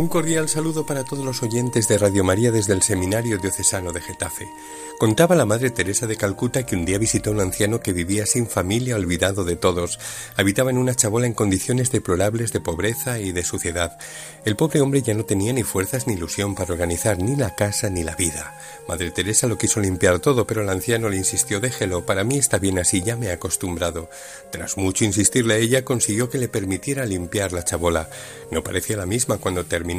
Un cordial saludo para todos los oyentes de Radio María desde el Seminario Diocesano de Getafe. Contaba la Madre Teresa de Calcuta que un día visitó a un anciano que vivía sin familia, olvidado de todos. Habitaba en una chabola en condiciones deplorables de pobreza y de suciedad. El pobre hombre ya no tenía ni fuerzas ni ilusión para organizar ni la casa ni la vida. Madre Teresa lo quiso limpiar todo, pero el anciano le insistió déjelo, para mí está bien así, ya me he acostumbrado. Tras mucho insistirle a ella, consiguió que le permitiera limpiar la chabola. No parecía la misma cuando terminó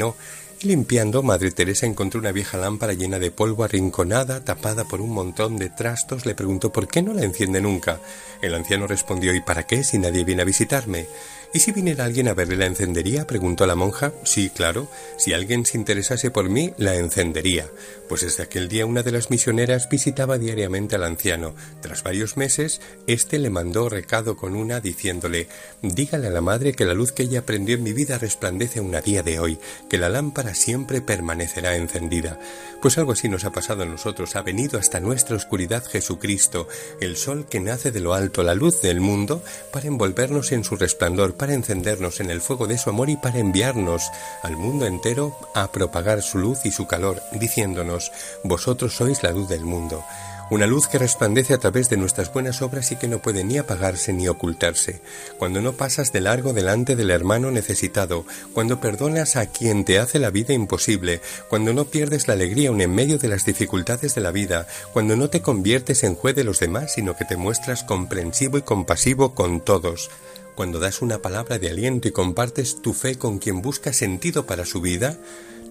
Limpiando, Madre Teresa encontró una vieja lámpara llena de polvo arrinconada, tapada por un montón de trastos. Le preguntó por qué no la enciende nunca. El anciano respondió ¿Y para qué si nadie viene a visitarme? ¿Y si viniera alguien a verle la encendería? preguntó la monja. Sí, claro. Si alguien se interesase por mí, la encendería. Pues desde aquel día una de las misioneras visitaba diariamente al anciano. Tras varios meses, éste le mandó recado con una diciéndole Dígale a la madre que la luz que ella prendió en mi vida resplandece aún día de hoy, que la lámpara siempre permanecerá encendida. Pues algo así nos ha pasado a nosotros. Ha venido hasta nuestra oscuridad Jesucristo, el sol que nace de lo alto, la luz del mundo, para envolvernos en su resplandor para encendernos en el fuego de su amor y para enviarnos al mundo entero a propagar su luz y su calor, diciéndonos, vosotros sois la luz del mundo. Una luz que resplandece a través de nuestras buenas obras y que no puede ni apagarse ni ocultarse. Cuando no pasas de largo delante del hermano necesitado, cuando perdonas a quien te hace la vida imposible, cuando no pierdes la alegría en medio de las dificultades de la vida, cuando no te conviertes en juez de los demás, sino que te muestras comprensivo y compasivo con todos, cuando das una palabra de aliento y compartes tu fe con quien busca sentido para su vida,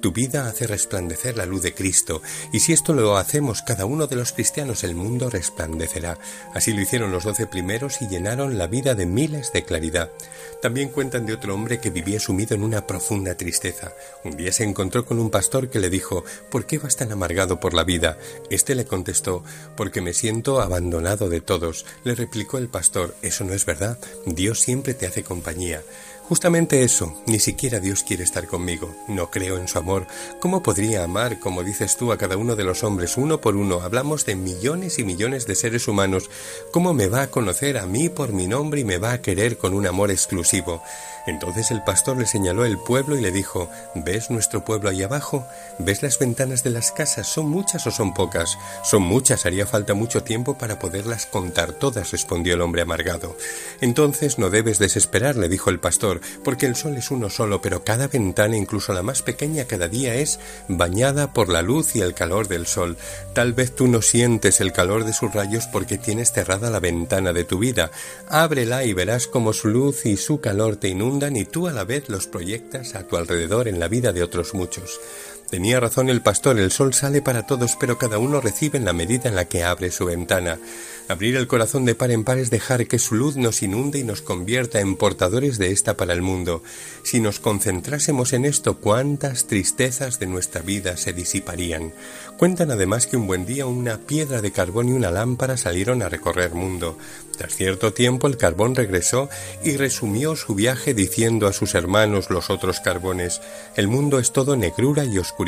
tu vida hace resplandecer la luz de Cristo, y si esto lo hacemos cada uno de los cristianos, el mundo resplandecerá. Así lo hicieron los doce primeros y llenaron la vida de miles de claridad. También cuentan de otro hombre que vivía sumido en una profunda tristeza. Un día se encontró con un pastor que le dijo ¿Por qué vas tan amargado por la vida? Este le contestó Porque me siento abandonado de todos. Le replicó el pastor Eso no es verdad. Dios siempre te hace compañía. Justamente eso, ni siquiera Dios quiere estar conmigo, no creo en su amor. ¿Cómo podría amar, como dices tú, a cada uno de los hombres, uno por uno? Hablamos de millones y millones de seres humanos. ¿Cómo me va a conocer a mí por mi nombre y me va a querer con un amor exclusivo? Entonces el pastor le señaló el pueblo y le dijo, ¿ves nuestro pueblo ahí abajo? ¿Ves las ventanas de las casas? ¿Son muchas o son pocas? Son muchas, haría falta mucho tiempo para poderlas contar todas, respondió el hombre amargado. Entonces no debes desesperar, le dijo el pastor, porque el sol es uno solo, pero cada ventana, incluso la más pequeña cada día, es bañada por la luz y el calor del sol. Tal vez tú no sientes el calor de sus rayos porque tienes cerrada la ventana de tu vida. Ábrela y verás cómo su luz y su calor te inundan y tú a la vez los proyectas a tu alrededor en la vida de otros muchos. Tenía razón el pastor, el sol sale para todos, pero cada uno recibe en la medida en la que abre su ventana. Abrir el corazón de par en par es dejar que su luz nos inunde y nos convierta en portadores de esta para el mundo. Si nos concentrásemos en esto, cuántas tristezas de nuestra vida se disiparían. Cuentan además que un buen día una piedra de carbón y una lámpara salieron a recorrer mundo. Tras cierto tiempo el carbón regresó y resumió su viaje diciendo a sus hermanos los otros carbones El mundo es todo negrura y oscuridad,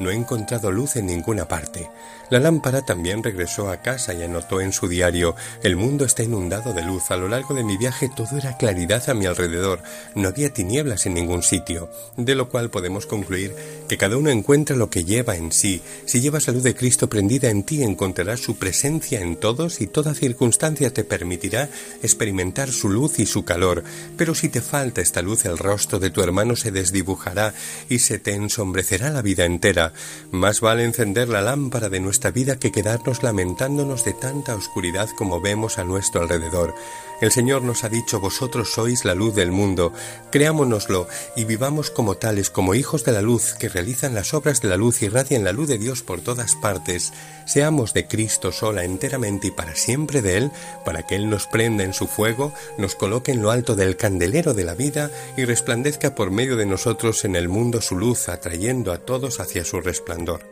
no he encontrado luz en ninguna parte. La lámpara también regresó a casa y anotó en su diario El mundo está inundado de luz. A lo largo de mi viaje todo era claridad a mi alrededor. No había tinieblas en ningún sitio. De lo cual podemos concluir que cada uno encuentra lo que lleva en sí. Si llevas la luz de Cristo prendida en ti, encontrarás su presencia en todos y toda circunstancia te permitirá experimentar su luz y su calor. Pero si te falta esta luz, el rostro de tu hermano se desdibujará y se te ensombrecerá la vida entera. Más vale encender la lámpara de nuestra vida que quedarnos lamentándonos de tanta oscuridad como vemos a nuestro alrededor. El Señor nos ha dicho vosotros sois la luz del mundo, creámonoslo y vivamos como tales, como hijos de la luz, que realizan las obras de la luz y radian la luz de Dios por todas partes. Seamos de Cristo sola enteramente y para siempre de Él, para que Él nos prenda en su fuego, nos coloque en lo alto del candelero de la vida y resplandezca por medio de nosotros en el mundo su luz, atrayendo a todos hacia su resplandor.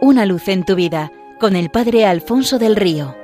Una luz en tu vida con el Padre Alfonso del Río.